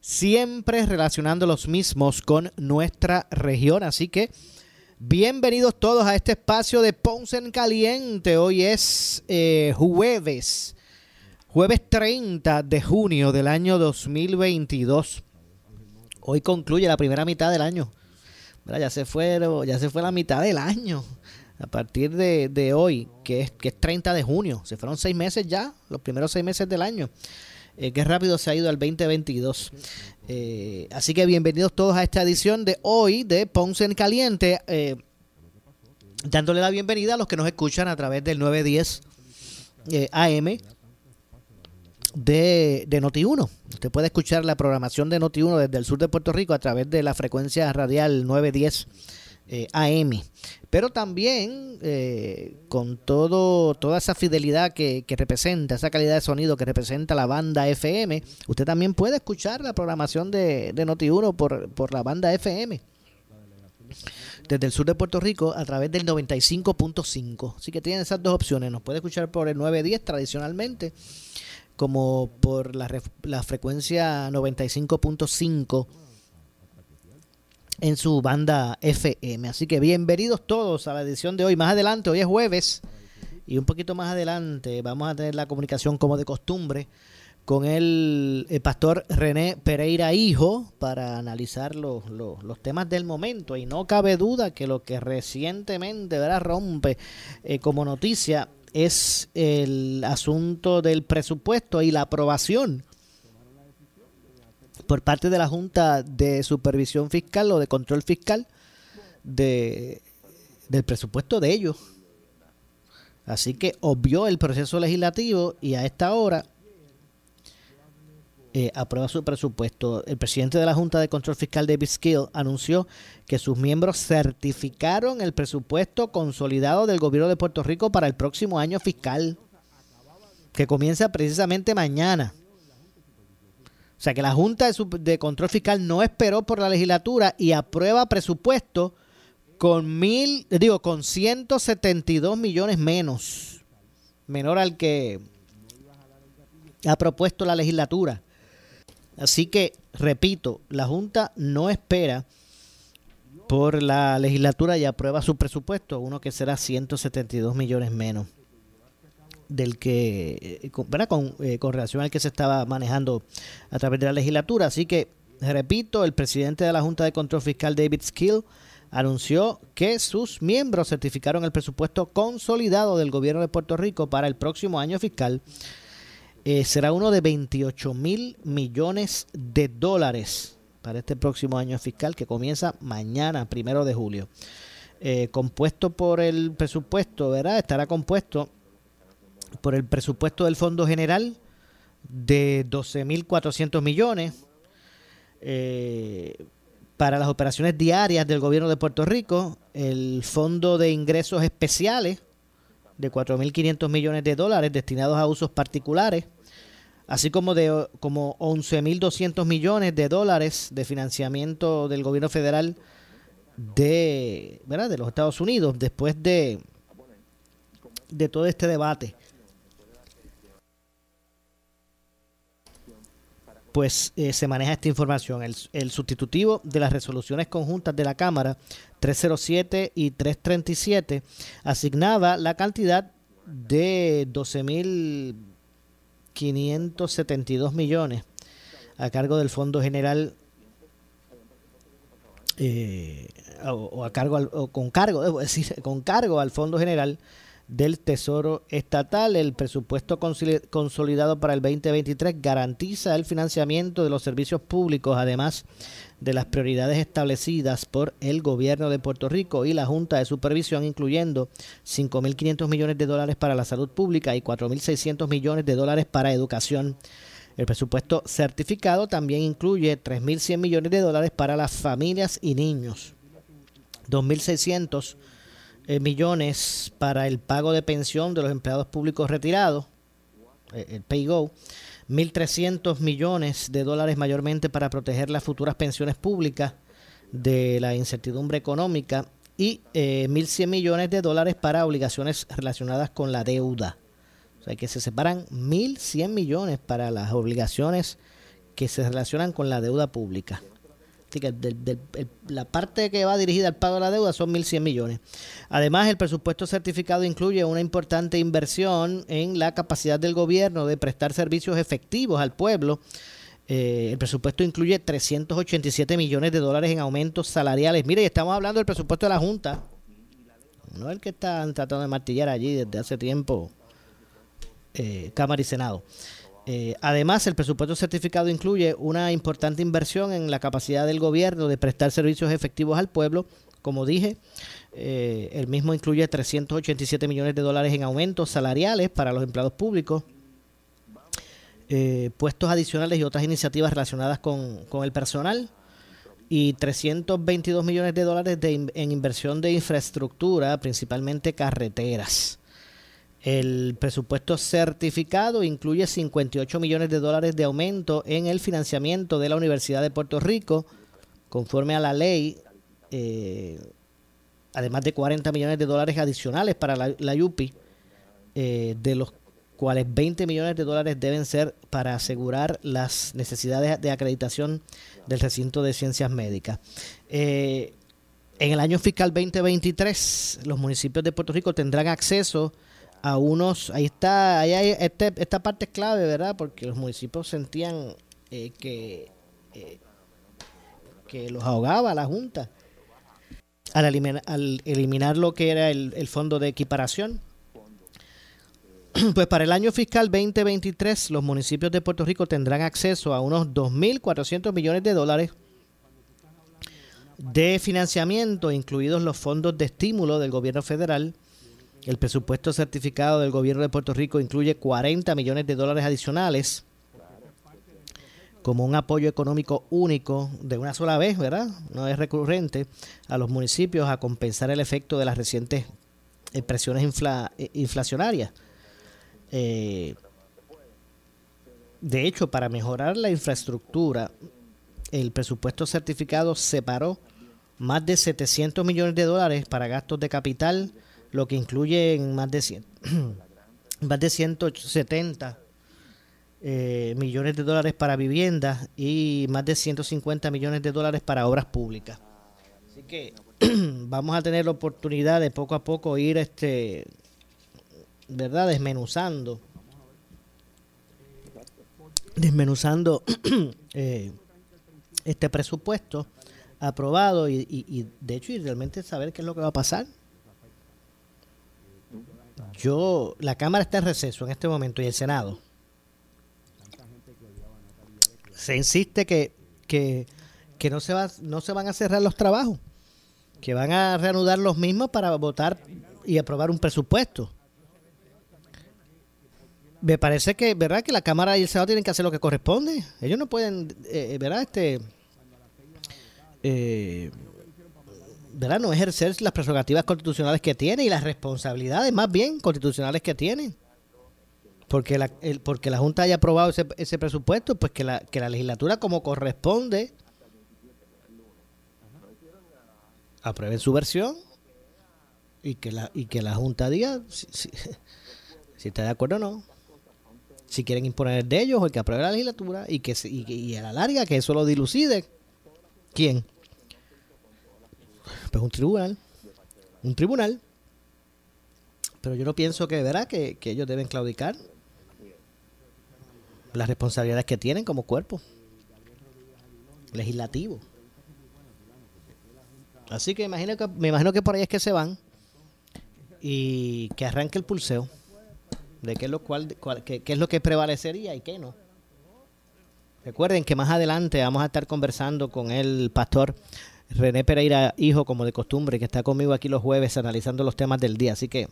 siempre relacionando los mismos con nuestra región. Así que bienvenidos todos a este espacio de Ponce en Caliente. Hoy es eh, jueves, jueves 30 de junio del año 2022. Hoy concluye la primera mitad del año. Ya se, fue, ya se fue la mitad del año. A partir de, hoy, que es, que es 30 de junio. Se fueron seis meses ya, los primeros seis meses del año. Eh, qué rápido se ha ido al 2022. Eh, así que bienvenidos todos a esta edición de hoy de Ponce en Caliente. Eh, dándole la bienvenida a los que nos escuchan a través del 910 AM de, de Noti1. Usted puede escuchar la programación de Noti1 desde el sur de Puerto Rico a través de la frecuencia radial 910 AM pero también eh, con todo toda esa fidelidad que, representa, esa calidad de sonido que representa la banda FM, usted también puede escuchar la programación de, de Noti1 por, por la banda FM desde el sur de Puerto Rico a través del 95.5. Así que tienen esas dos opciones. Nos puede escuchar por el 910 tradicionalmente, como por la, la frecuencia 95.5 en su banda FM. Así que bienvenidos todos a la edición de hoy. Más adelante, hoy es jueves y un poquito más adelante vamos a tener la comunicación como de costumbre con el, pastor René Pereira Hijo para analizar los, los, temas del momento. Y no cabe duda que lo que recientemente ¿verdad? rompe eh, como noticia es el asunto del presupuesto y la aprobación por parte de la Junta de Supervisión Fiscal o de Control Fiscal de, del presupuesto de ellos. Así que obvió el proceso legislativo y a esta hora eh, aprueba su presupuesto. El presidente de la Junta de Control Fiscal, David Skill, anunció que sus miembros certificaron el presupuesto consolidado del gobierno de Puerto Rico para el próximo año fiscal, que comienza precisamente mañana. O sea que la Junta de, Control Fiscal no esperó por la legislatura y aprueba presupuesto con mil, digo, con 172 millones menos, menor al que ha propuesto la legislatura. Así que, repito, la Junta no espera por la legislatura y aprueba su presupuesto, uno que será 172 millones menos del que, eh, ¿verdad? Con, eh, con relación al que se estaba manejando a través de la legislatura. Así que, repito, el presidente de la Junta de Control Fiscal, David Skill, anunció que sus miembros certificaron el presupuesto consolidado del gobierno de Puerto Rico para el próximo año fiscal. Eh, será uno de 28 mil millones de dólares para este próximo año fiscal que comienza mañana, primero de julio. compuesto por el presupuesto, ¿verdad? Estará compuesto por el presupuesto del Fondo General de 12.400 millones eh, para las operaciones diarias del gobierno de Puerto Rico, el Fondo de Ingresos Especiales de 4.500 millones de dólares destinados a usos particulares, así como de como 11.200 millones de dólares de financiamiento del gobierno federal de, ¿verdad? de los Estados Unidos después de, de todo este debate pues eh, se maneja esta información. El, sustitutivo de las resoluciones conjuntas de la Cámara 307 y 337 asignaba la cantidad de 12.572 millones a cargo del Fondo General eh, o, a cargo o con cargo, debo decir, con cargo al Fondo General del Tesoro Estatal. El presupuesto consolidado para el 2023 garantiza el financiamiento de los servicios públicos, además de las prioridades establecidas por el gobierno de Puerto Rico y la Junta de Supervisión, incluyendo 5.500 millones de dólares para la salud pública y 4.600 millones de dólares para educación. El presupuesto certificado también incluye 3.100 millones de dólares para las familias y niños, 2.600 eh, millones para el pago de pensión de los empleados públicos retirados, eh, el PayGo, 1.300 millones de dólares mayormente para proteger las futuras pensiones públicas de la incertidumbre económica y 1.100 eh, millones de dólares para obligaciones relacionadas con la deuda. O sea que se separan 1.100 millones para las obligaciones que se relacionan con la deuda pública. La parte que va dirigida al pago de la deuda son 1.100 millones. Además, el presupuesto certificado incluye una importante inversión en la capacidad del gobierno de prestar servicios efectivos al pueblo. Eh, el presupuesto incluye 387 millones de dólares en aumentos salariales. Mire, estamos hablando del presupuesto de la Junta. No el que están tratando de martillar allí desde hace tiempo, eh, Cámara y Senado. Eh, además, el presupuesto certificado incluye una importante inversión en la capacidad del gobierno de prestar servicios efectivos al pueblo. Como dije, eh, el mismo incluye 387 millones de dólares en aumentos salariales para los empleados públicos, eh, puestos adicionales y otras iniciativas relacionadas con, el personal y 322 millones de dólares en inversión de infraestructura, principalmente carreteras. El presupuesto certificado incluye 58 millones de dólares de aumento en el financiamiento de la Universidad de Puerto Rico, conforme a la ley, eh, además de 40 millones de dólares adicionales para la, la UPI, eh, de los cuales 20 millones de dólares deben ser para asegurar las necesidades de acreditación del recinto de ciencias médicas. Eh, en el año fiscal 2023, los municipios de Puerto Rico tendrán acceso a unos, ahí está, ahí hay, este, esta parte es clave, ¿verdad? Porque los municipios sentían eh, que, eh, que los ahogaba la Junta al eliminar, al eliminar lo que era el, el fondo de equiparación. Pues para el año fiscal 2023 los municipios de Puerto Rico tendrán acceso a unos 2.400 millones de dólares de financiamiento, incluidos los fondos de estímulo del gobierno federal, el presupuesto certificado del gobierno de Puerto Rico incluye 40 millones de dólares adicionales como un apoyo económico único de una sola vez, ¿verdad? No es recurrente a los municipios a compensar el efecto de las recientes eh, presiones eh, inflacionarias. Eh, de hecho, para mejorar la infraestructura, el presupuesto certificado separó más de 700 millones de dólares para gastos de capital, lo que incluye más de, 100, más de 170 eh, millones de dólares para viviendas y más de 150 millones de dólares para obras públicas. Así que vamos a tener la oportunidad de poco a poco ir este verdad desmenuzando desmenuzando eh, este presupuesto aprobado y, y, de hecho y realmente saber qué es lo que va a pasar yo, la Cámara está en receso en este momento y el Senado. Se insiste que, que, no, se va, no se van a cerrar los trabajos, que van a reanudar los mismos para votar y aprobar un presupuesto. Me parece que, ¿verdad? Que la Cámara y el Senado tienen que hacer lo que corresponde. Ellos no pueden, eh, ¿verdad? Este, eh, ¿verdad? no ejercer las prerrogativas constitucionales que tiene y las responsabilidades más bien constitucionales que tiene. Porque la, el, porque la Junta haya aprobado ese, presupuesto, pues que la, que la legislatura como corresponde apruebe su versión y que la, y que la Junta diga si, si, está de acuerdo o no. Si quieren imponer de ellos o que apruebe la legislatura y que y, y a la larga que eso lo dilucide. ¿Quién? Pues un tribunal, un tribunal. Pero yo no pienso que, ¿verdad? Que, que ellos deben claudicar las responsabilidades que tienen como cuerpo legislativo. Así que, imagino que me imagino que por ahí es que se van y que arranque el pulseo de qué es lo cual, qué, es lo que prevalecería y qué no. Recuerden que más adelante vamos a estar conversando con el pastor René Pereira, hijo, como de costumbre, que está conmigo aquí los jueves analizando los temas del día. Así que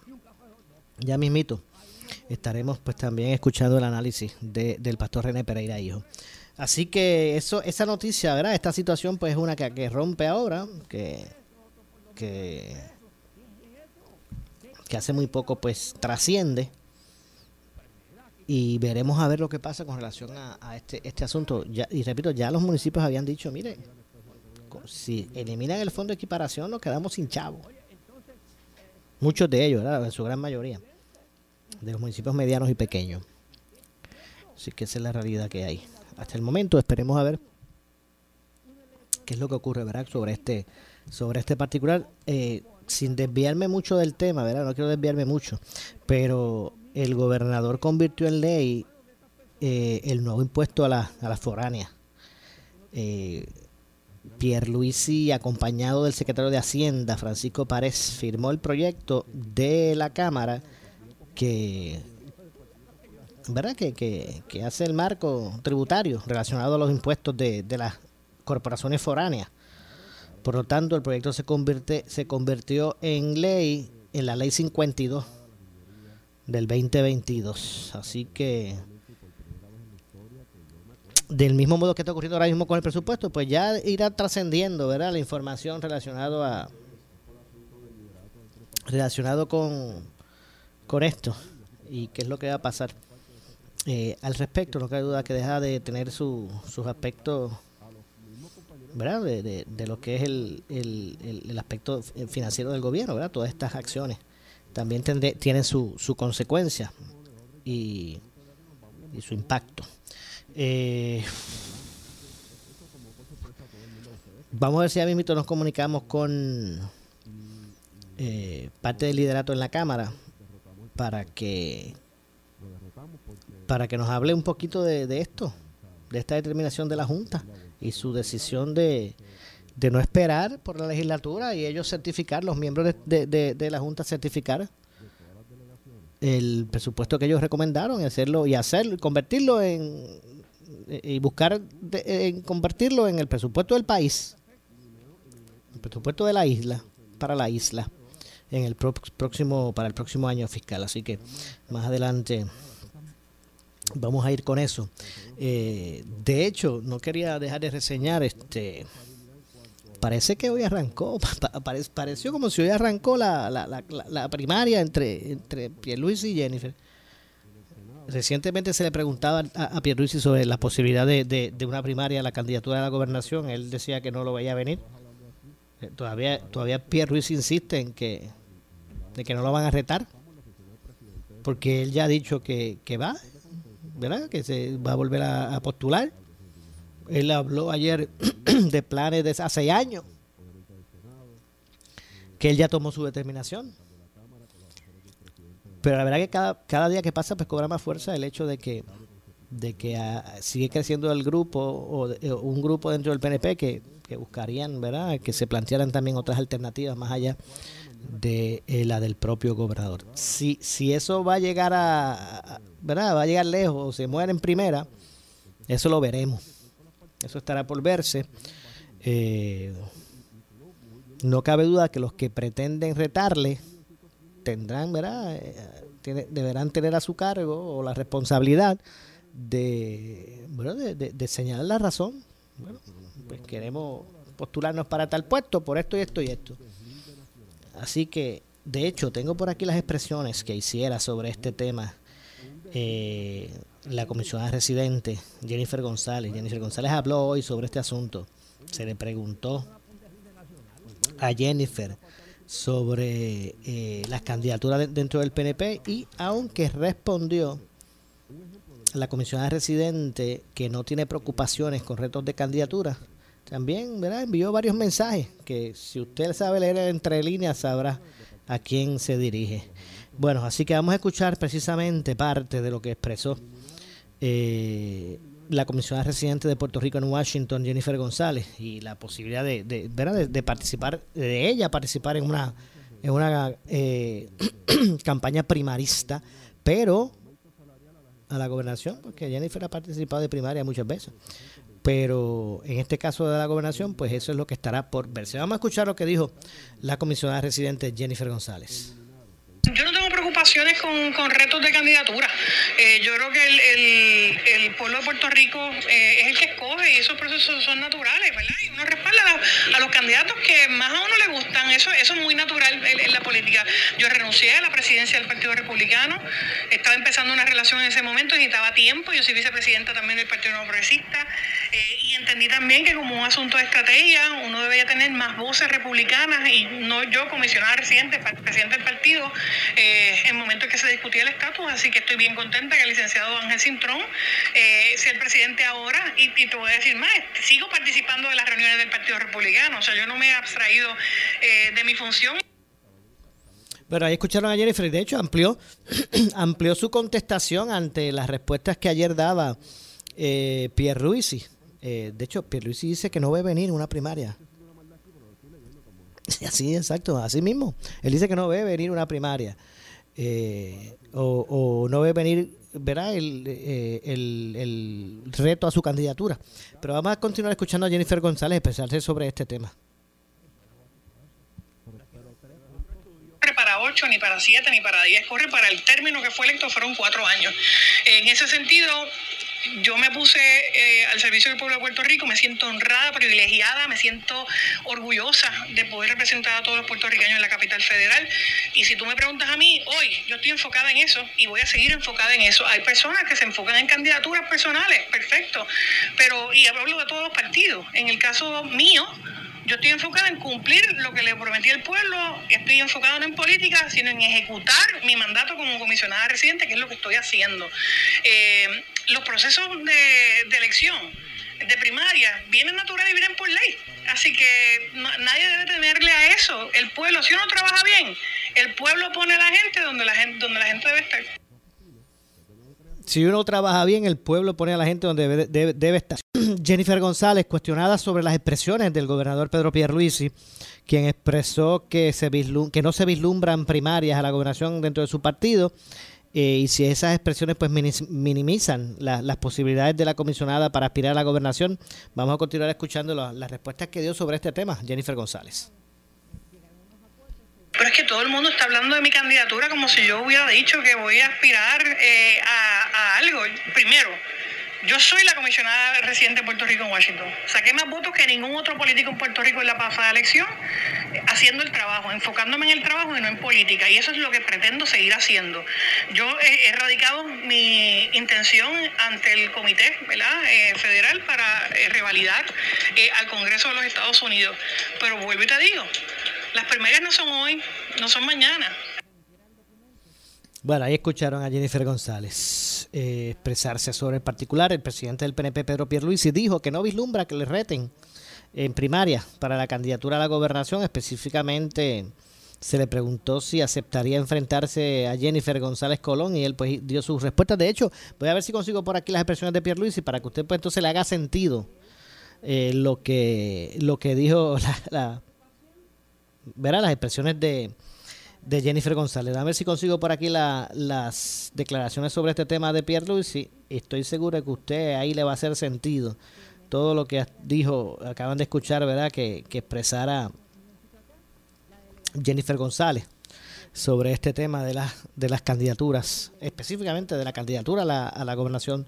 ya mismito estaremos pues también escuchando el análisis del pastor René Pereira, hijo. Así que eso, esa noticia, ¿verdad? Esta situación pues es una que, rompe ahora, que, que, hace muy poco pues trasciende y veremos a ver lo que pasa con relación a, este, este asunto. y repito, ya los municipios habían dicho, mire, si eliminan el fondo de equiparación nos quedamos sin chavo. Muchos de ellos, ¿verdad? en su gran mayoría, de los municipios medianos y pequeños. Así que esa es la realidad que hay. Hasta el momento esperemos a ver qué es lo que ocurre, ¿verdad? Sobre este, sobre este particular. Eh, sin desviarme mucho del tema, ¿verdad? No quiero desviarme mucho, pero el gobernador convirtió en ley eh, el nuevo impuesto a la, a la foránea. Eh, Pierluisi, acompañado del secretario de Hacienda, Francisco Párez, firmó el proyecto de la Cámara que, ¿verdad? Que, que, hace el marco tributario relacionado a los impuestos de, de las corporaciones foráneas. Por lo tanto, el proyecto se, convierte, se convirtió en ley en la ley 52 del 2022. Así que del mismo modo que está ocurriendo ahora mismo con el presupuesto, pues ya irá trascendiendo, ¿verdad? La información relacionado a relacionado con con esto y qué es lo que va a pasar. Eh, al respecto, no cabe duda que deja de tener su, sus aspectos, ¿verdad? De, de, lo que es el, el, el aspecto financiero del gobierno, ¿verdad? Todas estas acciones también tienen su, su consecuencia y, su impacto. Eh, vamos a ver si a mismo nos comunicamos con eh, parte del liderato en la Cámara para que para que nos hable un poquito de, esto, de esta determinación de la Junta y su decisión de, de no esperar por la legislatura y ellos certificar, los miembros de, de, la Junta certificar el presupuesto que ellos recomendaron y hacerlo y hacerlo convertirlo en y buscar en convertirlo en el presupuesto del país el presupuesto de la isla para la isla en el próximo para el próximo año fiscal así que más adelante vamos a ir con eso eh, de hecho no quería dejar de reseñar este parece que hoy arrancó, pareció como si hoy arrancó la, la, la, primaria entre, entre Pierluisi y Jennifer. Recientemente se le preguntaba a, a Pierluisi sobre la posibilidad de, de, una primaria a la candidatura a la gobernación. Él decía que no lo veía venir. Eh, todavía, todavía Pierluisi insiste en que, de que no lo van a retar. Porque él ya ha dicho que, que va, ¿verdad? Que se va a volver a postular él habló ayer de planes de hace años, que él ya tomó su determinación. Pero la verdad que cada, cada día que pasa pues cobra más fuerza el hecho de que de que ah, sigue creciendo el grupo o, un grupo dentro del PNP que, que, buscarían, ¿verdad? Que se plantearan también otras alternativas más allá de eh, la del propio gobernador. Si, si eso va a llegar a, ¿verdad? Va a llegar lejos o se muere en primera, eso lo veremos. Eso estará por verse. Eh, no cabe duda que los que pretenden retarle tendrán, ¿verdad? Eh, deberán tener a su cargo o la responsabilidad de, señalar la razón. Bueno, pues queremos postularnos para tal puesto por esto y esto y esto. Así que, de hecho, tengo por aquí las expresiones que hiciera sobre este tema eh, la comisionada residente Jennifer González. Jennifer González habló hoy sobre este asunto. Se le preguntó a Jennifer sobre eh, las candidaturas dentro del PNP y aunque respondió la comisionada residente que no tiene preocupaciones con retos de candidatura, también ¿verdad? envió varios mensajes que si usted sabe leer entre líneas sabrá a quién se dirige. Bueno, así que vamos a escuchar precisamente parte de lo que expresó eh, la comisionada residente de Puerto Rico en Washington, Jennifer González, y la posibilidad de, de, de, participar, de ella participar en una, en una eh, campaña primarista, pero a la gobernación, porque Jennifer ha participado de primaria muchas veces. Pero en este caso de la gobernación, pues eso es lo que estará por verse. Vamos a escuchar lo que dijo la comisionada residente Jennifer González. Preocupaciones con, con retos de candidatura. Eh, yo creo que el, el, el, pueblo de Puerto Rico eh, es el que escoge y esos procesos son naturales, ¿verdad? Y uno respalda a, los candidatos que más a uno le gustan. Eso, eso es muy natural en, la política. Yo renuncié a la presidencia del Partido Republicano. Estaba empezando una relación en ese momento, necesitaba tiempo. Yo soy vicepresidenta también del Partido Progresista. Eh, y entendí también que como un asunto de estrategia, uno debería tener más voces republicanas y no yo, comisionada residente, presidente del partido, eh, en el momento en que se discutía el estatus. Así que estoy bien contenta que el licenciado Ángel Cintrón eh, sea el presidente ahora. Y, te voy a decir más, sigo participando de las reuniones del Partido Republicano. O sea, yo no me he abstraído eh, de mi función. Pero ahí escucharon a Jennifer de hecho amplió, amplió su contestación ante las respuestas que ayer daba eh, Pierre Ruisi. Eh, de hecho, Pierre Luisi dice que no ve venir una primaria. Así, exacto, así mismo. Él dice que no ve venir una primaria. Eh, o, o, no ve venir, verá, el, eh, el, el, reto a su candidatura. Pero vamos a continuar escuchando a Jennifer González expresarse sobre este tema. para 8, ni para 7, ni para 10, corre para el término que fue electo, fueron cuatro años. En ese sentido, yo me puse eh, al servicio del pueblo de Puerto Rico, me siento honrada, privilegiada, me siento orgullosa de poder representar a todos los puertorriqueños en la capital federal. Y si tú me preguntas a mí, hoy yo estoy enfocada en eso y voy a seguir enfocada en eso. Hay personas que se enfocan en candidaturas personales, perfecto, pero y hablo de todos los partidos. En el caso mío, yo estoy enfocada en cumplir lo que le prometí al pueblo, estoy enfocada no en política, sino en ejecutar mi mandato como comisionada residente, que es lo que estoy haciendo. Eh, los procesos de, de, elección, de primaria, vienen naturales y vienen por ley. Así que nadie debe temerle a eso. El pueblo, si uno trabaja bien, el pueblo pone a la gente donde la gente, donde la gente debe estar. Si uno trabaja bien, el pueblo pone a la gente donde debe, debe, debe estar. Jennifer González, cuestionada sobre las expresiones del gobernador Pedro Pierluisi, quien expresó que, se que no se vislumbran primarias a la gobernación dentro de su partido, eh, y si esas expresiones pues minimizan la, las posibilidades de la comisionada para aspirar a la gobernación, vamos a continuar escuchando la, las respuestas que dio sobre este tema Jennifer González. Pero es que todo el mundo está hablando de mi candidatura como si yo hubiera dicho que voy a aspirar eh, a algo. Primero, yo soy la comisionada residente de Puerto Rico en Washington. Saqué más votos que ningún otro político en Puerto Rico en la pasada elección, haciendo el trabajo, enfocándome en el trabajo y no en política. Y eso es lo que pretendo seguir haciendo. Yo he, radicado mi intención ante el comité. Eh, federal para eh, revalidar eh, al Congreso de los Estados Unidos. Pero vuelvo y te digo, las primarias no son hoy, no son mañana. Bueno, ahí escucharon a Jennifer González eh, expresarse sobre el particular. El presidente del PNP, Pedro Pierluisi, dijo que no vislumbra que le reten en primaria para la candidatura a la gobernación. Específicamente se le preguntó si aceptaría enfrentarse a Jennifer González Colón y él pues dio sus respuestas. De hecho, voy a ver si consigo por aquí las expresiones de Pierluisi para que usted pues entonces le haga sentido eh, lo que lo que dijo la, verá las expresiones de de Jennifer González. A ver si consigo por aquí la, las declaraciones sobre este tema de Pierre Luis. y estoy seguro que usted ahí le va a hacer sentido todo lo que dijo, acaban de escuchar, ¿verdad? Que, expresara Jennifer González sobre este tema de, la, de las candidaturas, específicamente de la candidatura a la, a la gobernación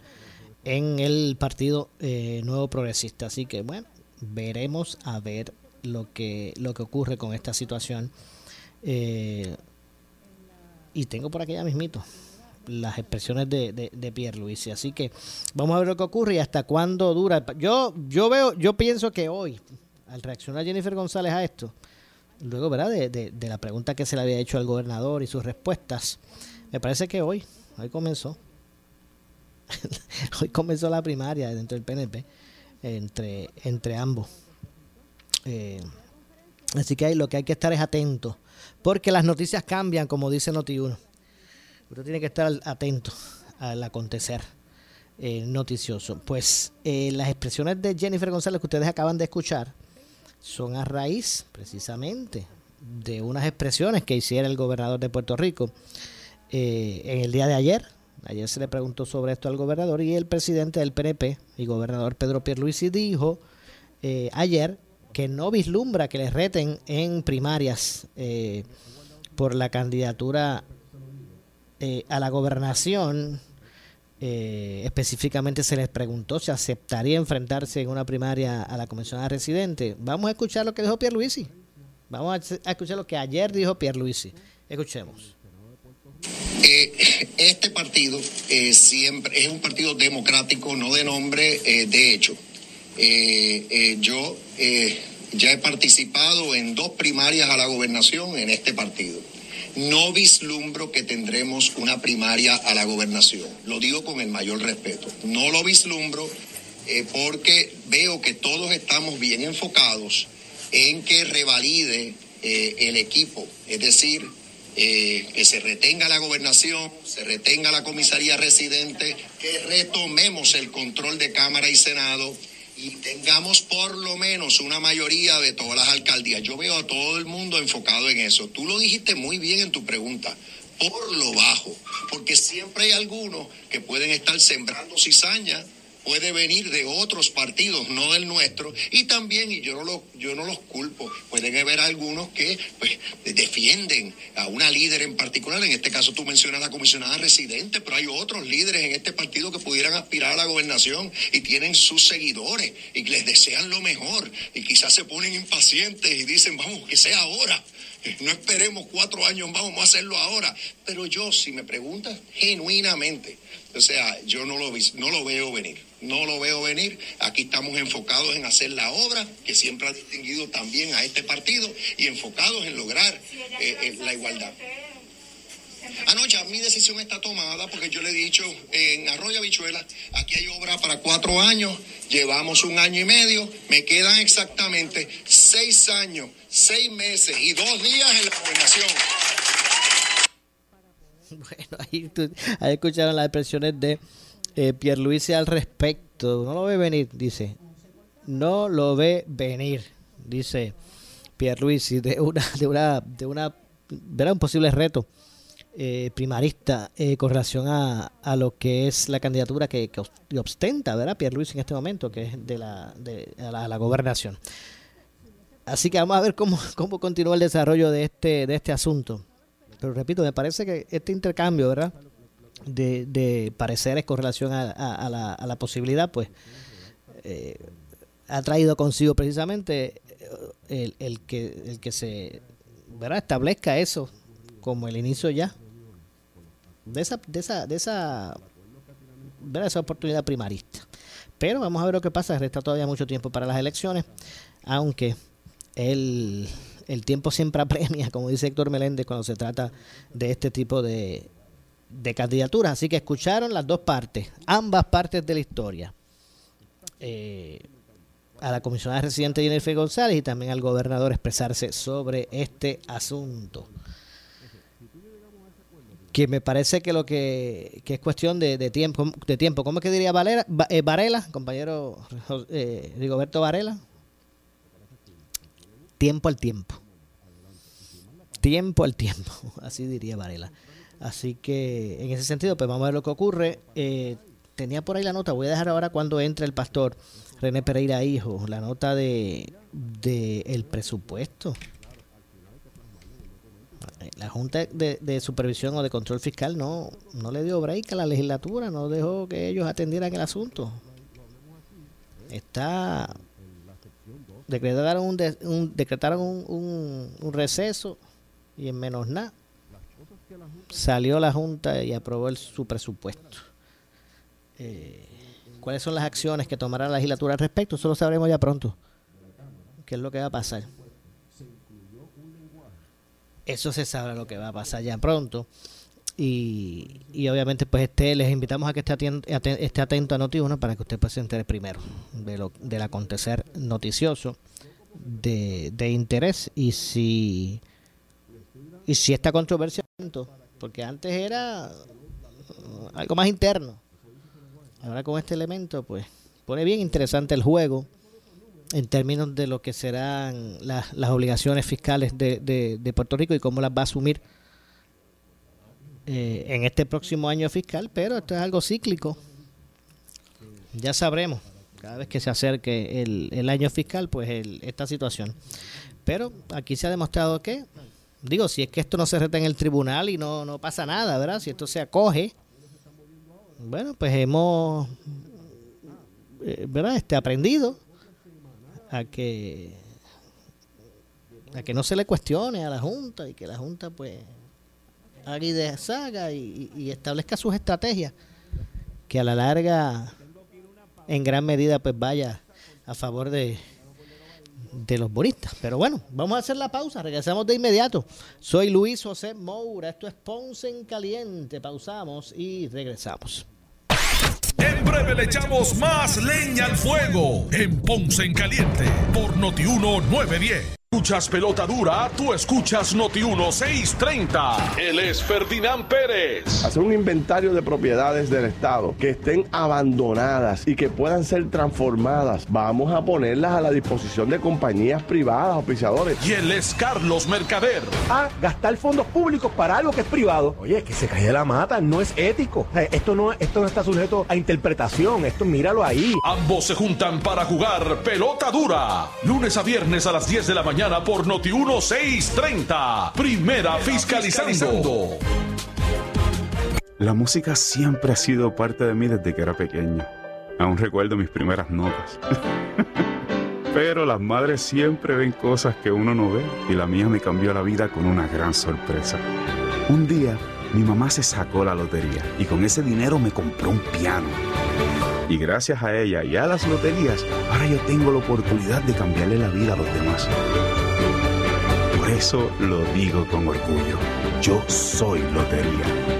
en el Partido eh, Nuevo Progresista. Así que, bueno, veremos a ver lo que, lo que ocurre con esta situación. Eh, y tengo por aquí ya mismito las expresiones de, de, de Pierre Luis. Así que vamos a ver lo que ocurre y hasta cuándo dura. Yo, yo veo, yo pienso que hoy, al reaccionar Jennifer González a esto, luego ¿verdad? De, de, de la pregunta que se le había hecho al gobernador y sus respuestas, me parece que hoy, hoy comenzó. hoy comenzó la primaria dentro del PNP entre, entre ambos. Eh, así que hay, lo que hay que estar es atento porque las noticias cambian, como dice Noti1. Usted tiene que estar atento al acontecer eh, noticioso. Pues eh, las expresiones de Jennifer González que ustedes acaban de escuchar son a raíz precisamente de unas expresiones que hiciera el gobernador de Puerto Rico eh, en el día de ayer. Ayer se le preguntó sobre esto al gobernador y el presidente del PNP y gobernador Pedro Pierluisi dijo ayer que no vislumbra que le reten en primarias por la candidatura a la gobernación eh, específicamente se les preguntó si aceptaría enfrentarse en una primaria a la comisionada residente. Vamos a escuchar lo que dijo Pierluisi. Vamos a escuchar lo que ayer dijo Pierluisi. Escuchemos. Eh, este partido eh, siempre es un partido democrático, no de nombre, de hecho. yo ya he participado en dos primarias a la gobernación en este partido no vislumbro que tendremos una primaria a la gobernación. Lo digo con el mayor respeto. No lo vislumbro eh, porque veo que todos estamos bien enfocados en que revalide eh, el equipo, es decir, eh, que se retenga la gobernación, se retenga la comisaría residente, que retomemos el control de Cámara y Senado y tengamos por lo menos una mayoría de todas las alcaldías. Yo veo a todo el mundo enfocado en eso. Tú lo dijiste muy bien en tu pregunta, por lo bajo, porque siempre hay algunos que pueden estar sembrando cizaña puede venir de otros partidos, no del nuestro, y también, y yo no, lo, yo no los culpo, pueden haber algunos que pues, defienden a una líder en particular, en este caso tú mencionas a la comisionada residente, pero hay otros líderes en este partido que pudieran aspirar a la gobernación y tienen sus seguidores y les desean lo mejor y quizás se ponen impacientes y dicen, vamos, que sea ahora. No esperemos cuatro años vamos a hacerlo ahora. Pero yo, si me preguntas genuinamente, o sea, yo no lo veo venir no lo veo venir. Aquí estamos enfocados en hacer la obra que siempre ha distinguido también a este partido y enfocados en lograr eh, eh, la igualdad. Ah, no, ya mi decisión está tomada porque yo le he dicho en Arroyo Habichuela, aquí hay obra para cuatro años, llevamos un año y medio, me quedan exactamente seis años, seis meses y dos días en la gobernación. Bueno, ahí, ahí escucharon las expresiones de eh, Pierluisi al respecto. No lo ve venir, dice. No lo ve venir, dice Pierluisi, de una, de una, de una, verá un posible reto eh, primarista eh, con relación a, a, lo que es la candidatura que, que ostenta, ¿verdad? Pierluisi en este momento, que es de la, de la, la gobernación. Así que vamos a ver cómo, cómo continúa el desarrollo de este, de este asunto. Pero repito, me parece que este intercambio, ¿verdad? De, de pareceres con relación a, la, a la, posibilidad, pues eh, ha traído consigo precisamente eh, el, el, que, el que se ¿verdad? establezca eso como el inicio ya de esa, de esa, de esa, esa oportunidad primarista. Pero vamos a ver lo que pasa, resta todavía mucho tiempo para las elecciones, aunque el, el tiempo siempre apremia, como dice Héctor Meléndez, cuando se trata de este tipo de, de candidaturas. Así que escucharon las dos partes, ambas partes de la historia. Eh, a la comisionada residente Jennifer González y también al gobernador expresarse sobre este asunto. Que me parece que lo que, es cuestión de, tiempo, de tiempo. ¿Cómo es que diría Valera, eh, Varela, compañero eh, Rigoberto Varela? Tiempo al tiempo. Tiempo al tiempo, así diría Varela. Así que en ese sentido, pues vamos a ver lo que ocurre. Eh, tenía por ahí la nota, voy a dejar ahora cuando entre el pastor René Pereira Hijo, la nota de, de el presupuesto. La Junta de, Supervisión o de Control Fiscal no, no le dio break a la legislatura, no dejó que ellos atendieran el asunto. Está decretaron un, un decretaron un, un receso y en menos nada salió la Junta y aprobó su presupuesto. Eh, ¿Cuáles son las acciones que tomará la legislatura al respecto? Eso lo sabremos ya pronto. ¿Qué es lo que va a pasar? Eso se sabrá lo que va a pasar ya pronto. Y, y obviamente pues este, les invitamos a que esté atento, esté atento a Noti1 para que usted pues, se entere primero de lo, del acontecer noticioso de, de interés y si y si esta controversia porque antes era uh, algo más interno. Ahora con este elemento, pues pone bien interesante el juego en términos de lo que serán las, obligaciones fiscales de, Puerto Rico y cómo las va a asumir eh, en este próximo año fiscal, pero esto es algo cíclico. Ya sabremos, cada vez que se acerque el año fiscal, pues esta situación. Pero aquí se ha demostrado que, digo, si es que esto no se reta en el tribunal y no, no pasa nada, ¿verdad? Si esto se acoge, bueno, pues hemos, eh, ¿verdad? Este, aprendido a que a que no se le cuestione a la Junta y que la Junta pues haga y deshaga y, y establezca sus estrategias que a la larga en gran medida pues vaya a favor de, de los bonistas. Pero bueno, vamos a hacer la pausa, regresamos de inmediato. Soy Luis José Moura, esto es Ponce en Caliente, pausamos y regresamos. En breve le echamos más leña al fuego en Ponce en Caliente por Notiuno 910. Escuchas pelota dura, tú escuchas Noti 1630. Él es Ferdinand Pérez. Hacer un inventario de propiedades del Estado que estén abandonadas y que puedan ser transformadas. Vamos a ponerlas a la disposición de compañías privadas, oficiadores. Y él es Carlos Mercader. A gastar fondos públicos para algo que es privado. Oye, que se cae la mata, no es ético. esto, no, esto no está sujeto a interpretación. Esto míralo ahí. Ambos se juntan para jugar pelota dura. Lunes a viernes a las 10 de la mañana por Noti 1630. Primera fiscalizando. La música siempre ha sido parte de mí desde que era pequeño. Aún recuerdo mis primeras notas. Pero las madres siempre ven cosas que uno no ve y la mía me cambió la vida con una gran sorpresa. Un día mi mamá se sacó la lotería y con ese dinero me compró un piano. Y gracias a ella y a las loterías, ahora yo tengo la oportunidad de cambiarle la vida a los demás. Por eso lo digo con orgullo. Yo soy lotería.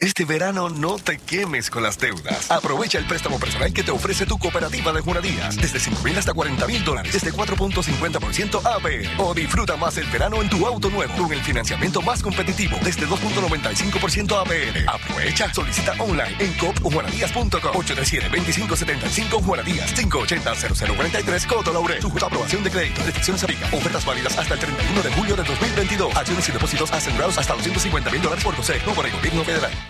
Este verano no te quemes con las deudas. Aprovecha el préstamo personal que te ofrece tu cooperativa de Juanadías. Desde 5 mil hasta 40 mil dólares. Desde 4.50% APR. O disfruta más el verano en tu auto nuevo. Con el financiamiento más competitivo. Desde 2.95% APR. Aprovecha. Solicita online en cop o juanadías.com. 837-2575 Juanadías. 580-0043 Coto Laurel. Sujeto aprobación de crédito. Restricciones aplica. Ofertas válidas hasta el 31 de julio de 2022. Acciones y depósitos asegurados hasta 250 mil dólares por COSEC. No por el gobierno federal.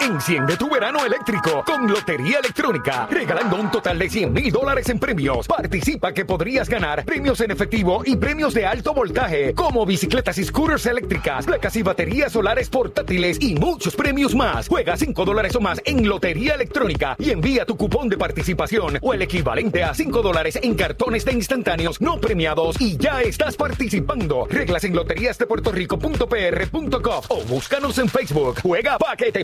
Enciende tu verano eléctrico con Lotería Electrónica, regalando un total de 100 mil dólares en premios. Participa que podrías ganar premios en efectivo y premios de alto voltaje, como bicicletas y scooters eléctricas, placas y baterías solares portátiles y muchos premios más. Juega 5 dólares o más en Lotería Electrónica y envía tu cupón de participación o el equivalente a 5 dólares en cartones de instantáneos no premiados y ya estás participando. Reglas en loteríasdepuertorico.pr.gov o búscanos en Facebook. Juega Paquete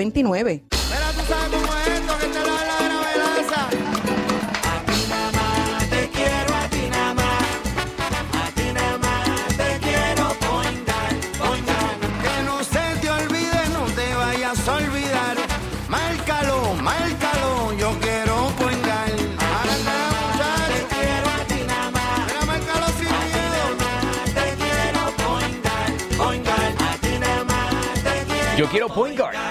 quiero a ti nada más, a ti nada más te quiero poingar, poingar. Que no se te olvide, no te vayas a olvidar. Márcalo, márcalo, yo quiero poingar. Anda, muchacho. Te quiero a ti nada más. Mira, márcalo sin miedo. Te quiero poingar, poingar. A ti nada más te quiero Yo quiero point guard.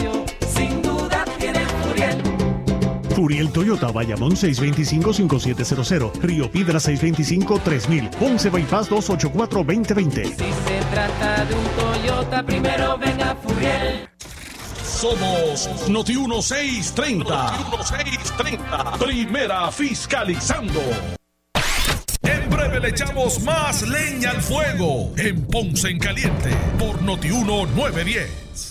Furiel Toyota, Bayamón 625-5700, Río Piedra 625-3000, Ponce Bypass 284-2020. Si se trata de un Toyota, primero venga Furiel. Somos Noti 1630. Noti 1630. Primera fiscalizando. En breve le echamos más leña al fuego en Ponce en Caliente por Noti 910.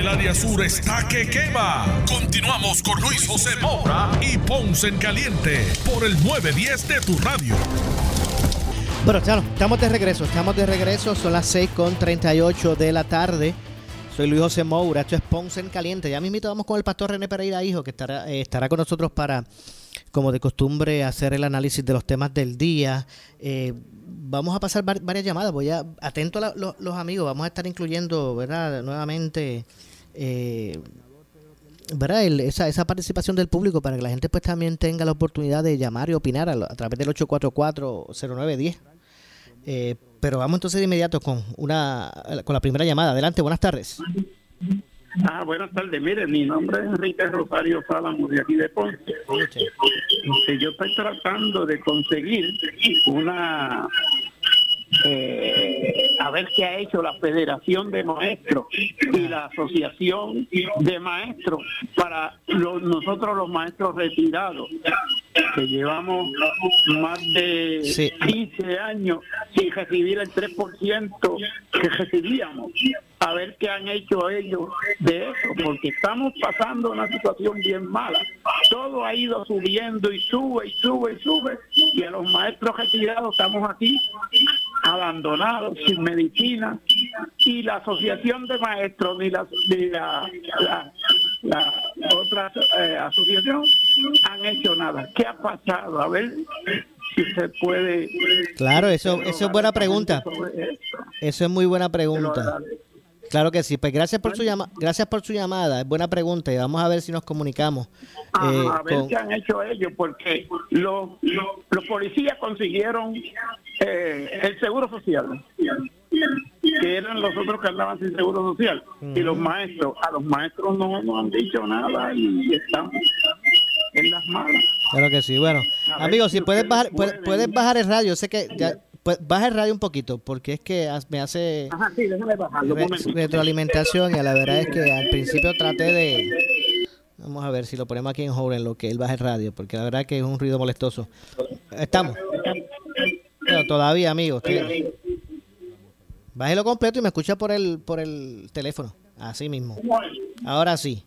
El área sur está que quema. Continuamos con Luis José Moura y Ponce en Caliente por el 910 de tu radio. Bueno, claro, estamos de regreso, estamos de regreso, son las 6 con 38 de la tarde. Soy Luis José Moura, esto es Ponce en Caliente. Ya mismito vamos con el pastor René Pereira, hijo, que estará, eh, estará con nosotros para, como de costumbre, hacer el análisis de los temas del día. Eh, vamos a pasar var- varias llamadas, voy a, atento a la- lo- los amigos, vamos a estar incluyendo, ¿verdad? Nuevamente, eh, ¿verdad? El- esa, esa participación del público para que la gente pues también tenga la oportunidad de llamar y opinar a, a través del 844-0910. Eh, pero vamos entonces de inmediato con una con la primera llamada. Adelante, buenas tardes. Ah, buenas tardes. Mire, mi nombre es Enrique Rosario Álamos de aquí de Ponce. Este, yo estoy tratando de conseguir una... eh, a ver qué ha hecho la Federación de Maestros y la Asociación de Maestros para los- nosotros los maestros retirados, que llevamos más de Sí. 15 años sin recibir el 3% que recibíamos. A ver qué han hecho ellos de eso, porque estamos pasando una situación bien mala. Todo ha ido subiendo y sube y sube y sube, y a los maestros retirados estamos aquí abandonados, sin medicina, y la asociación de maestros ni la, ni la, la- la otra eh, asociación han hecho nada. ¿Qué ha pasado? A ver si se puede... Claro, eso, eso es buena pregunta. Eso es muy buena pregunta. Claro que sí. Pues gracias por su llama, gracias por su llamada. Es buena pregunta y vamos a ver si nos comunicamos. Eh, a ver con- qué han hecho ellos, porque los, los, los policías consiguieron eh, el seguro social, que eran los otros que andaban sin seguro social, y los maestros, a los maestros no nos han dicho nada y están en las malas. Claro que sí. Bueno, amigos, si puedes bajar, puedes, puedes bajar el radio. Sé que ya Pues baja el radio un poquito, porque es que me hace Ajá, sí, déjame bajarlo. un re- momentito. retroalimentación y la verdad es que al principio traté de... Vamos a ver si lo ponemos aquí en hold en lo que él baja el radio, porque la verdad que es un ruido molestoso. Estamos. Pero todavía, amigos. Bájelo completo y me escucha por el, por el teléfono. Así mismo. Ahora sí.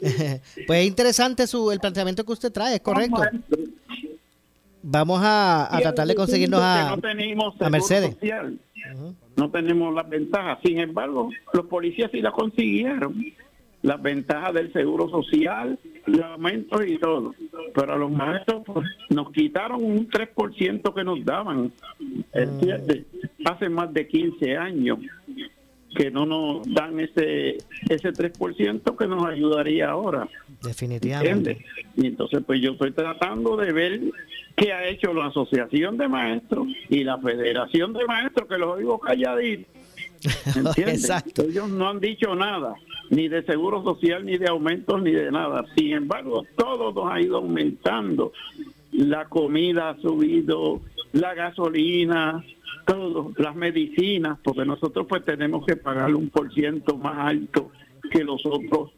pues es interesante su, el planteamiento que usted trae, es correcto. Vamos a, a tratar de conseguirnos a, Que no tenemos a Mercedes. social. No tenemos las ventajas. Sin embargo, los policías sí la consiguieron. Las ventajas del seguro social, los aumentos y todo. Pero a los maestros pues, nos quitaron un 3% que nos daban. ¿entiendes? Hace más de 15 años que no nos dan ese ese 3% que nos ayudaría ahora. Definitivamente. ¿Entiendes? Y entonces, pues yo estoy tratando de ver qué ha hecho la Asociación de Maestros y la Federación de Maestros, que los oigo calladitos. ¿Entiendes? Exacto. Ellos no han dicho nada, ni de seguro social, ni de aumentos, ni de nada. Sin embargo, todo nos ha ido aumentando. La comida ha subido, la gasolina, todo, las medicinas, porque nosotros pues tenemos que pagar un por ciento más alto que los otros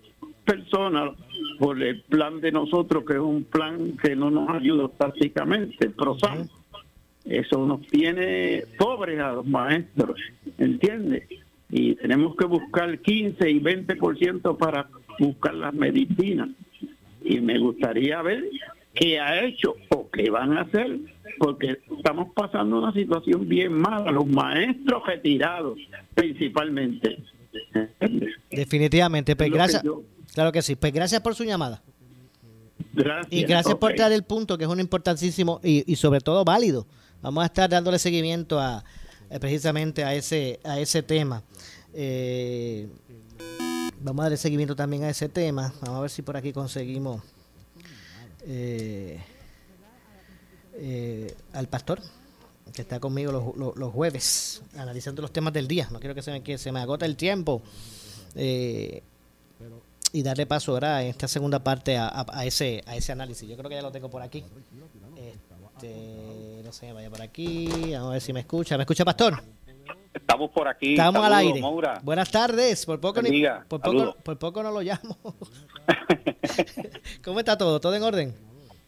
personas por el plan de nosotros, que es un plan que no nos ayuda prácticamente, el PROSAM. Eso nos tiene pobres a los maestros, ¿entiendes? Y tenemos que buscar 15 y 20% para buscar las medicinas. Y me gustaría ver qué ha hecho o qué van a hacer, porque estamos pasando una situación bien mala, los maestros retirados principalmente. Definitivamente. Pues que gracias. Claro que sí. Pues gracias por su llamada. Gracias. Y gracias por traer el punto, que es un importantísimo y, y sobre todo válido. Vamos a estar dándole seguimiento a eh, precisamente a ese a ese tema. Eh, vamos a darle seguimiento también a ese tema. Vamos a ver si por aquí conseguimos eh, eh, al pastor que está conmigo los, los- los jueves analizando los temas del día. No quiero que se me, que se me agota el tiempo. Eh, y darle paso ahora en esta segunda parte a, a- a ese a ese análisis. Yo creo que ya lo tengo por aquí. Este, no sé, vaya por aquí. Vamos a ver si me escucha. ¿Me escucha, Pastor? Estamos por aquí. Estamos al aire. Maura. Buenas tardes. Por poco, ni- por, poco, por poco no lo llamo. ¿Cómo está todo? ¿Todo en orden?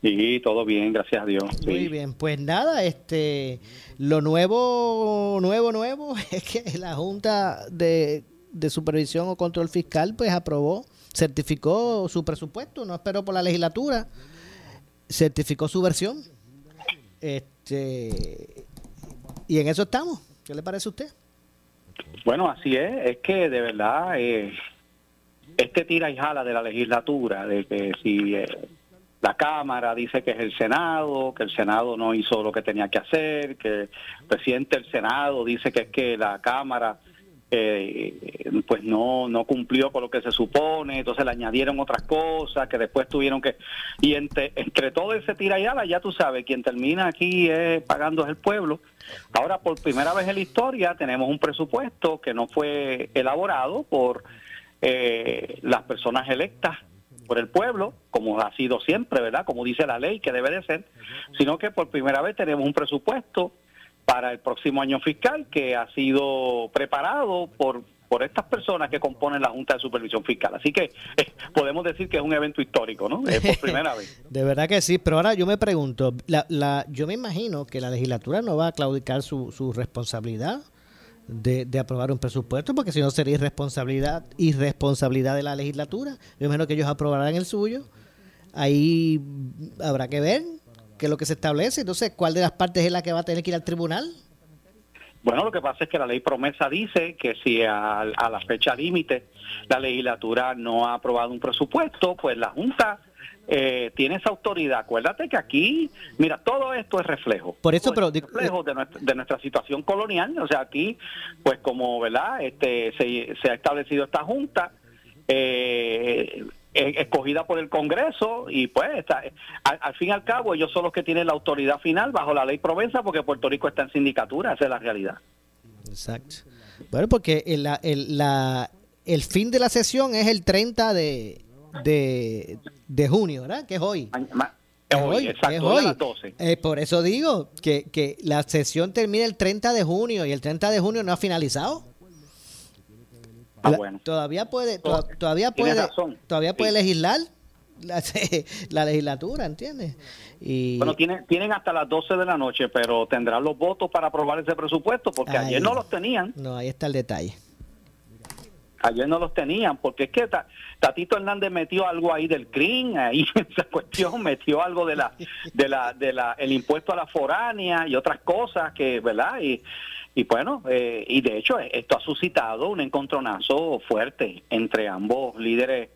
Sí, todo bien, gracias a Dios. Muy Sí. bien, pues nada, este, lo nuevo, nuevo, nuevo es que la Junta de, de Supervisión o Control Fiscal pues aprobó, certificó su presupuesto, no esperó por la legislatura, certificó su versión, este, y en eso estamos. ¿Qué le parece a usted? Bueno, así es, es que de verdad eh, este tira y jala de la legislatura, de que si eh, la Cámara dice que es el Senado, que el Senado no hizo lo que tenía que hacer, que el presidente del Senado dice que es que la Cámara eh, pues no no cumplió con lo que se supone, entonces le añadieron otras cosas que después tuvieron que y entre todo ese tira y jala, ya tú sabes, quien termina aquí es pagando es el pueblo. Ahora por primera vez en la historia tenemos un presupuesto que no fue elaborado por eh, las personas electas por el pueblo, como ha sido siempre, ¿verdad? Como dice la ley que debe de ser, sino que por primera vez tenemos un presupuesto para el próximo año fiscal que ha sido preparado por por estas personas que componen la Junta de Supervisión Fiscal. Así que eh, podemos decir que es un evento histórico, ¿no? Eh, por primera vez. De verdad que sí, pero ahora yo me pregunto, la, la, yo me imagino que la legislatura no va a claudicar su, su responsabilidad de, de aprobar un presupuesto, porque si no sería irresponsabilidad, irresponsabilidad de la legislatura. Yo imagino que ellos aprobarán el suyo. Ahí habrá que ver qué es lo que se establece. Entonces, ¿cuál de las partes es la que va a tener que ir al tribunal? Bueno, lo que pasa es que la ley promesa dice que si a, a la fecha límite la legislatura no ha aprobado un presupuesto, pues la Junta eh, tiene esa autoridad. Acuérdate que aquí, mira, todo esto es reflejo. Por eso, pero reflejo de nuestra, de nuestra situación colonial. O sea, aquí, pues como, ¿verdad? Este, se, se ha establecido esta Junta. Eh, escogida por el Congreso y pues está, al, al fin y al cabo ellos son los que tienen la autoridad final bajo la ley Provenza porque Puerto Rico está en sindicatura, esa es la realidad. Exacto. Bueno, porque el, el, la, el fin de la sesión es el 30 de, de, de junio, ¿verdad? Que es hoy. Es Hoy, exacto, es hoy a las 12. Eh, por eso digo que, que la sesión termina el 30 de junio y el 30 de junio no ha finalizado. Ah, La- bueno. Todavía puede, to- todavía puede, razón. todavía puede Sí. legislar la, la legislatura, ¿entiendes? Y Bueno, tienen, tienen hasta las 12 de la noche, pero tendrán los votos para aprobar ese presupuesto, porque Ay. ayer no los tenían. no, ahí está el detalle. Ayer no los tenían, porque es que Ta- Tatito Hernández metió algo ahí del CRIM, ahí esa cuestión, metió algo de la, de la, de la, el impuesto a la foránea y otras cosas que, ¿verdad? Y, y bueno, eh, y de hecho esto ha suscitado un encontronazo fuerte entre ambos líderes,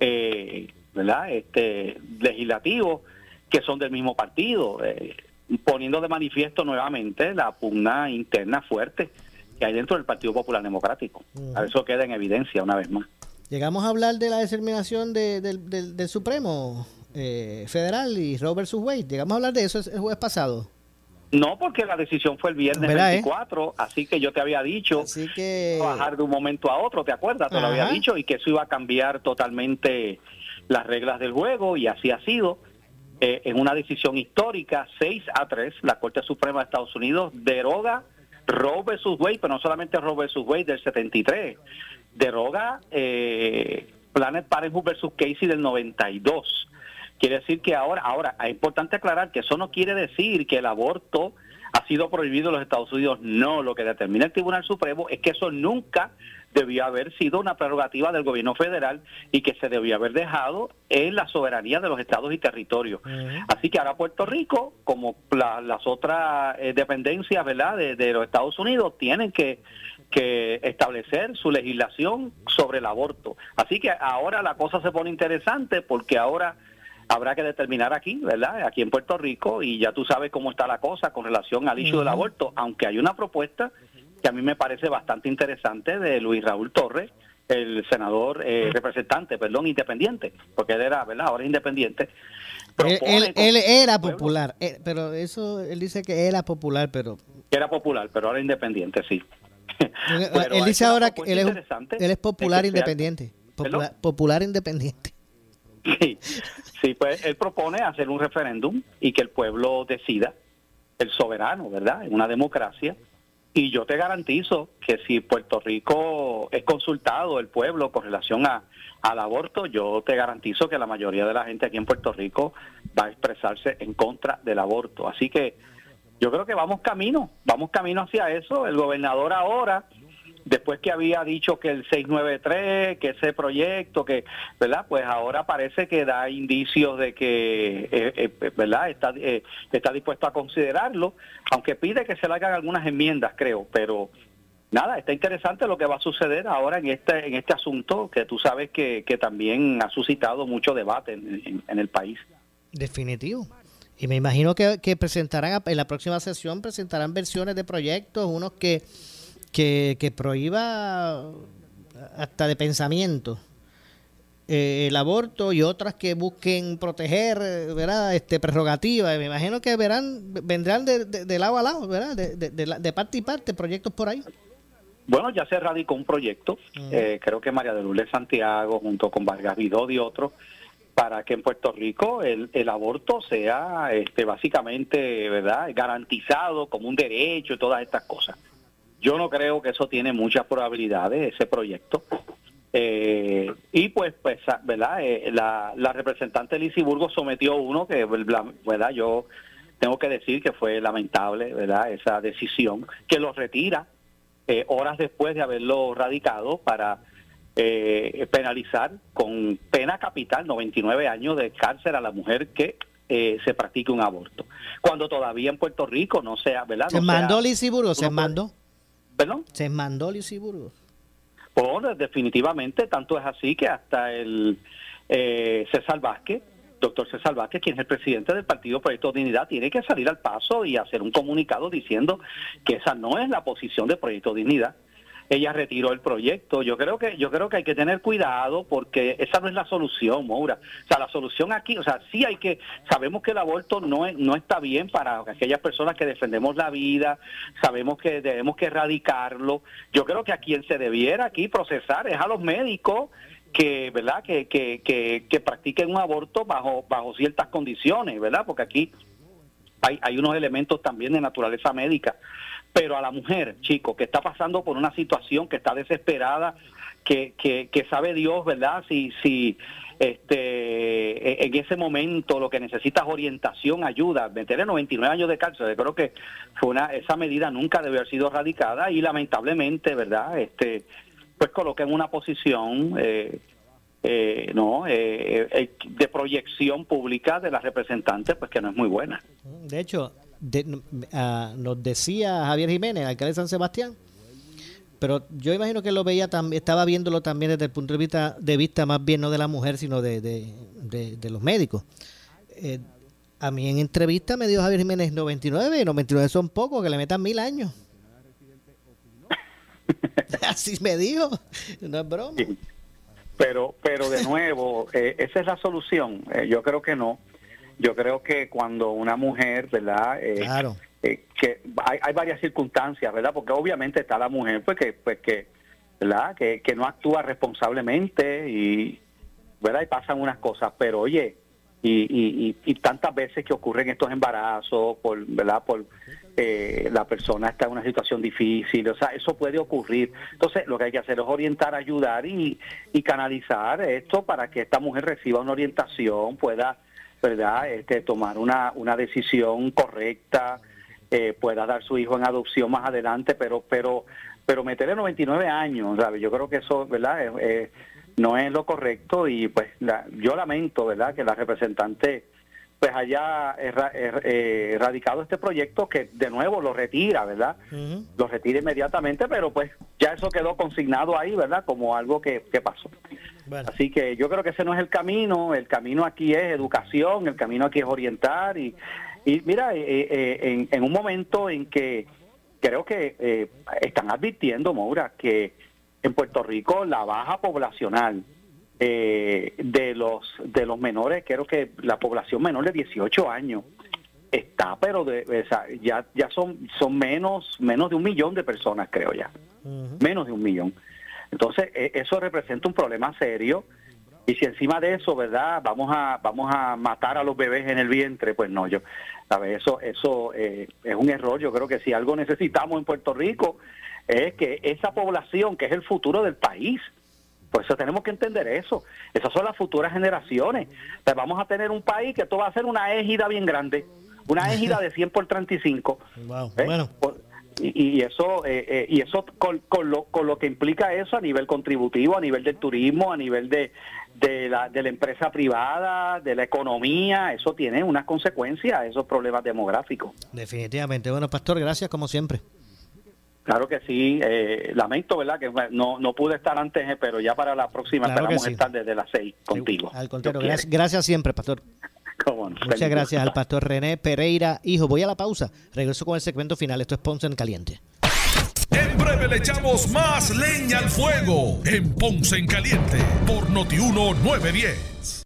eh, ¿verdad? Este, legislativos que son del mismo partido, eh, poniendo de manifiesto nuevamente la pugna interna fuerte que hay dentro del Partido Popular Democrático. A Eso queda en evidencia una vez más. Llegamos a hablar de la determinación de- del, del- del Supremo eh, Federal y Roe versus Wade. Llegamos a hablar de eso el jueves pasado. No, porque la decisión fue el viernes ¿Verdad, eh? 24, así que yo te había dicho que bajar de un momento a otro, ¿te acuerdas? Te lo había dicho y que eso iba a cambiar totalmente las reglas del juego y así ha sido. Eh, en una decisión histórica, 6 a 3, la Corte Suprema de Estados Unidos deroga Roe versus Wade, pero no solamente Roe versus Wade del 73, deroga eh, Planet Parenthood versus Casey del 92. Quiere decir que ahora, ahora es importante aclarar que eso no quiere decir que el aborto ha sido prohibido en los Estados Unidos. No, lo que determina el Tribunal Supremo es que eso nunca debió haber sido una prerrogativa del gobierno federal y que se debió haber dejado en la soberanía de los estados y territorios. Así que ahora Puerto Rico, como la- las otras eh, dependencias ¿verdad? De, de los Estados Unidos, tienen que, que establecer su legislación sobre el aborto. Así que ahora la cosa se pone interesante porque ahora habrá que determinar aquí, ¿verdad? Aquí en Puerto Rico, y ya tú sabes cómo está la cosa con relación al issue del aborto, aunque hay una propuesta que a mí me parece bastante interesante de Luis Raúl Torres, el senador, eh, representante, perdón, independiente, porque él era, ¿verdad? Ahora es independiente. Él, él- era popular, eh, pero eso, él dice que era popular, pero era popular, pero ahora independiente, sí. él, dice ahora que él es, él es popular que sea- independiente. Popular independiente. Sí, sí, pues él propone hacer un referéndum y que el pueblo decida, el soberano, ¿verdad? En una democracia. Y yo te garantizo que si Puerto Rico es consultado, el pueblo, con relación a, al aborto, yo te garantizo que la mayoría de la gente aquí en Puerto Rico va a expresarse en contra del aborto. Así que yo creo que vamos camino, vamos camino hacia eso. El gobernador ahora, después que había dicho que el 693, que ese proyecto, que, ¿verdad? Pues ahora parece que da indicios de que, eh, eh, ¿verdad? Está, eh, está dispuesto a considerarlo, aunque pide que se le hagan algunas enmiendas, creo, pero nada, está interesante lo que va a suceder ahora en este, en este asunto, que tú sabes que, que también ha suscitado mucho debate en- el país. Definitivo. Y me imagino que, que presentarán, en la próxima sesión, presentarán versiones de proyectos, unos que, que, que prohíba hasta de pensamiento eh, el aborto y otras que busquen proteger, ¿verdad? Este, prerrogativas. Me imagino que verán, vendrán de, de- de lado a lado, ¿verdad? De, de- de la- de parte y parte, proyectos por ahí. Bueno, ya se radicó un proyecto, eh, creo que María de Lourdes Santiago, junto con Vargas Vidó y otros, para que en Puerto Rico el, el aborto sea este, básicamente verdad garantizado como un derecho y todas estas cosas. Yo no creo que eso tiene muchas probabilidades, ese proyecto. Eh, y pues, pues ah, ¿verdad? Eh, la, la representante Lizy Burgos sometió uno que, ¿verdad? Yo tengo que decir que fue lamentable, ¿verdad? Esa decisión, que lo retira eh, horas después de haberlo radicado para eh, penalizar con pena capital 99 años de cárcel a la mujer que eh, se practique un aborto. Cuando todavía en Puerto Rico no sea, ¿verdad? Se No mandó Lizy Burgos, se mandó. ¿Perdón? Se mandó Lizy Burgos. Pues, definitivamente, tanto es así que hasta el eh, César Vázquez, doctor César Vázquez, quien es el presidente del Partido Proyecto Dignidad, tiene que salir al paso y hacer un comunicado diciendo que esa no es la posición de Proyecto Dignidad. Ella retiró el proyecto. Yo creo que yo creo que hay que tener cuidado porque esa no es la solución, Moura. O sea, la solución aquí, o sea, sí hay que sabemos que el aborto no es, no está bien para aquellas personas que defendemos la vida, sabemos que debemos que erradicarlo. Yo creo que a quien se debiera aquí procesar es a los médicos que verdad que, que, que, que practiquen un aborto bajo bajo ciertas condiciones verdad porque aquí hay, hay unos elementos también de naturaleza médica pero a la mujer chico que está pasando por una situación que está desesperada que, que, que sabe Dios verdad si si este en ese momento lo que necesita es orientación ayuda. Meterle 99 años de cárcel. Creo que fue una esa medida nunca debe haber sido radicada y lamentablemente verdad este pues coloca en una posición eh, eh, no eh, eh, de proyección pública de las representantes pues que no es muy buena. De hecho, de- ah, nos decía Javier Jiménez, alcalde de San Sebastián, pero yo imagino que lo veía también, estaba viéndolo también desde el punto de vista, de vista más bien no de la mujer, sino de, de, de- los médicos. Eh, a mí en entrevista me dio Javier Jiménez 99, y 99 son pocos, que le metan mil años. Así me dijo, no es broma. pero pero de nuevo eh, esa es la solución Eh, yo creo que no yo creo que cuando una mujer verdad Eh, Claro. eh, que hay, hay varias circunstancias verdad porque obviamente está la mujer pues que pues que verdad que, que no actúa responsablemente y verdad y pasan unas cosas pero oye y, y, y, tantas veces que ocurren estos embarazos por verdad por eh, la persona está en una situación difícil, o sea, eso puede ocurrir. Entonces, lo que hay que hacer es orientar, ayudar y, y canalizar esto para que esta mujer reciba una orientación, pueda, ¿verdad?, este, tomar una, una decisión correcta, eh, pueda dar su hijo en adopción más adelante, pero, pero, pero meterle 99 años, ¿sabes? Yo creo que eso, ¿verdad?, Eh, eh, no es lo correcto y pues la- yo lamento, ¿verdad?, que la representante pues haya er- eh, erradicado este proyecto que de nuevo lo retira, ¿verdad? Lo retira inmediatamente, pero pues ya eso quedó consignado ahí, ¿verdad? Como algo que, que pasó. Así que yo creo que ese no es el camino, el camino aquí es educación, el camino aquí es orientar y, y mira, eh, eh, en, en un momento en que creo que eh, están advirtiendo, Moura, que en Puerto Rico la baja poblacional eh, de los de los menores, creo que la población menor de 18 años está, pero de, o sea, ya ya son son menos menos de un millón de personas, creo ya, menos de un millón. Entonces e- eso representa un problema serio y si encima de eso, verdad, vamos a vamos a matar a los bebés en el vientre, pues no, yo, ¿sabes? Eso eso eh, es un error. Yo creo que si algo necesitamos en Puerto Rico es que esa población, que es el futuro del país, por eso tenemos que entender eso. Esas son las futuras generaciones. Sea, vamos a tener un país que esto va a ser una égida bien grande, una égida de 100 por 35. Wow, ¿eh? bueno. Y eso, eh, eh, y eso con, con lo, con lo que implica eso a nivel contributivo, a nivel del turismo, a nivel de, de, la, de la empresa privada, de la economía, eso tiene unas consecuencias, esos problemas demográficos. Definitivamente. Bueno, Pastor, gracias como siempre. Claro que sí, eh, lamento, ¿verdad? Que no, no pude estar antes, eh, pero ya para la próxima Claro esperamos sí. estar desde las seis contigo. Al contrario, gracias, gracias siempre, Pastor. quiere. Cómo no. Muchas gracias al Pastor René Pereira. Hijo, voy a la pausa. Regreso con el segmento final. Esto es Ponce en Caliente. En breve le echamos más leña al fuego en Ponce en Caliente por Notiuno 910.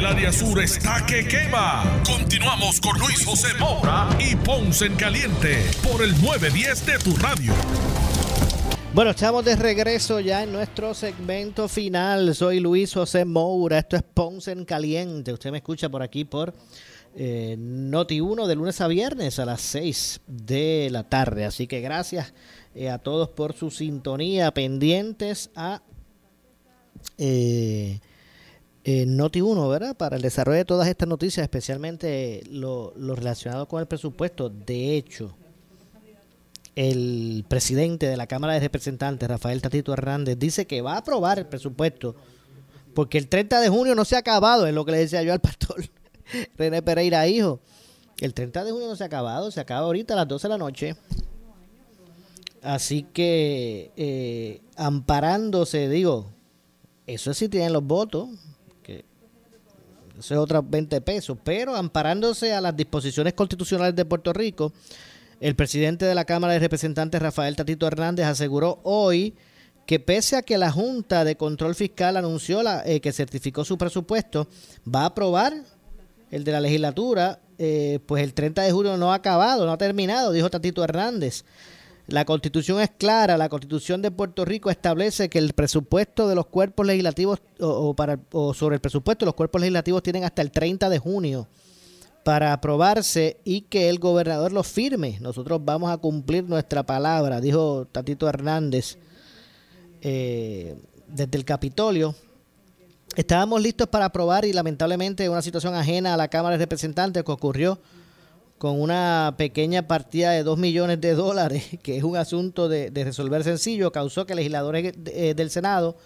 El área sur está que quema. Continuamos con Luis José Moura y Ponce en Caliente por el 910 de tu radio. Bueno, estamos de regreso ya en nuestro segmento final. Soy Luis José Moura. Esto es Ponce en Caliente. Usted me escucha por aquí por eh, Noti1 de lunes a viernes a las 6 de la tarde. Así que gracias eh, a todos por su sintonía, pendientes a eh, Noti 1, ¿verdad? Para el desarrollo de todas estas noticias, especialmente lo, lo relacionado con el presupuesto. De hecho, el presidente de la Cámara de Representantes, Rafael Tatito Hernández, dice que va a aprobar el presupuesto porque el 30 de junio no se ha acabado, es lo que le decía yo al pastor René Pereira, hijo. El 30 de junio no se ha acabado, se acaba ahorita a las 12 de la noche. Así que, eh, amparándose, digo, eso sí tienen los votos, eso es otros 20 pesos, pero amparándose a las disposiciones constitucionales de Puerto Rico, el presidente de la Cámara de Representantes, Rafael Tatito Hernández, aseguró hoy que pese a que la Junta de Control Fiscal anunció la, eh, que certificó su presupuesto, va a aprobar el de la legislatura, eh, pues el 30 de julio no ha acabado, no ha terminado, dijo Tatito Hernández. La constitución es clara, la constitución de Puerto Rico establece que el presupuesto de los cuerpos legislativos o, para, o sobre el presupuesto los cuerpos legislativos tienen hasta el 30 de junio para aprobarse y que el gobernador lo firme. Nosotros vamos a cumplir nuestra palabra, dijo Tatito Hernández eh, desde el Capitolio. Estábamos listos para aprobar y lamentablemente una situación ajena a la Cámara de Representantes que ocurrió con una pequeña partida de 2 millones de dólares, que es un asunto de, resolver sencillo, causó que legisladores eh, del Senado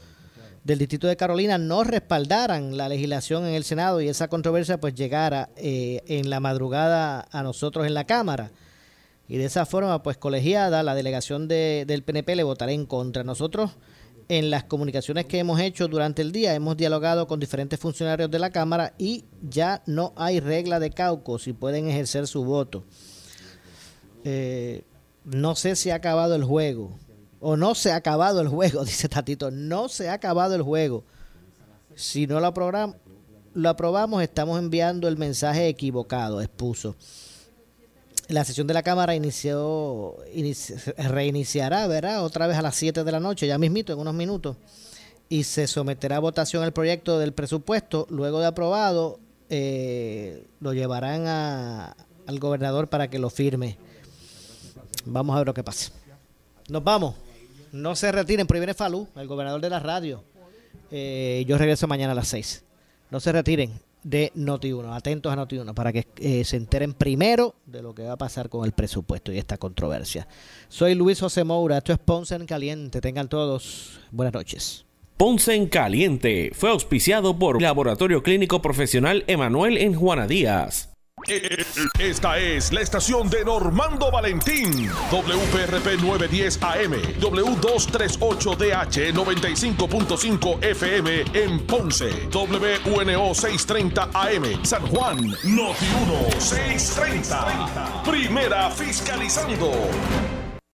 del Distrito de Carolina no respaldaran la legislación en el Senado y esa controversia pues llegara eh, en la madrugada a nosotros en la Cámara. Y de esa forma, pues colegiada, la delegación de, del PNP le votará en contra. Nosotros, en las comunicaciones que hemos hecho durante el día, hemos dialogado con diferentes funcionarios de la Cámara y ya no hay regla de caucus y pueden ejercer su voto. Eh, no sé si ha acabado el juego. O no se ha acabado el juego, dice Tatito. No se ha acabado el juego. Si no lo, lo aprobamos, estamos enviando el mensaje equivocado, expuso la sesión de la Cámara inició, reiniciará, ¿verdad? Otra vez a las 7 de la noche, ya mismito, en unos minutos, y se someterá a votación el proyecto del presupuesto. Luego de aprobado, eh, lo llevarán al gobernador para que lo firme. Vamos a ver lo que pasa. Nos vamos. No se retiren, pero viene Falú, el gobernador de la radio. Eh, yo regreso mañana a las 6. No se retiren de Noti1. Atentos a Noti1 para que eh, se enteren primero de lo que va a pasar con el presupuesto y esta controversia. Soy Luis José Moura, esto es Ponce en Caliente. Tengan todos buenas noches. Ponce en Caliente fue auspiciado por Laboratorio Clínico Profesional Emanuel en Juana Díaz. Esta es la estación de Normando Valentín. WPRP 910 AM. W238DH 95.5 FM en Ponce. WNO 630 AM. San Juan. Noti 1 630. Primera fiscalizando.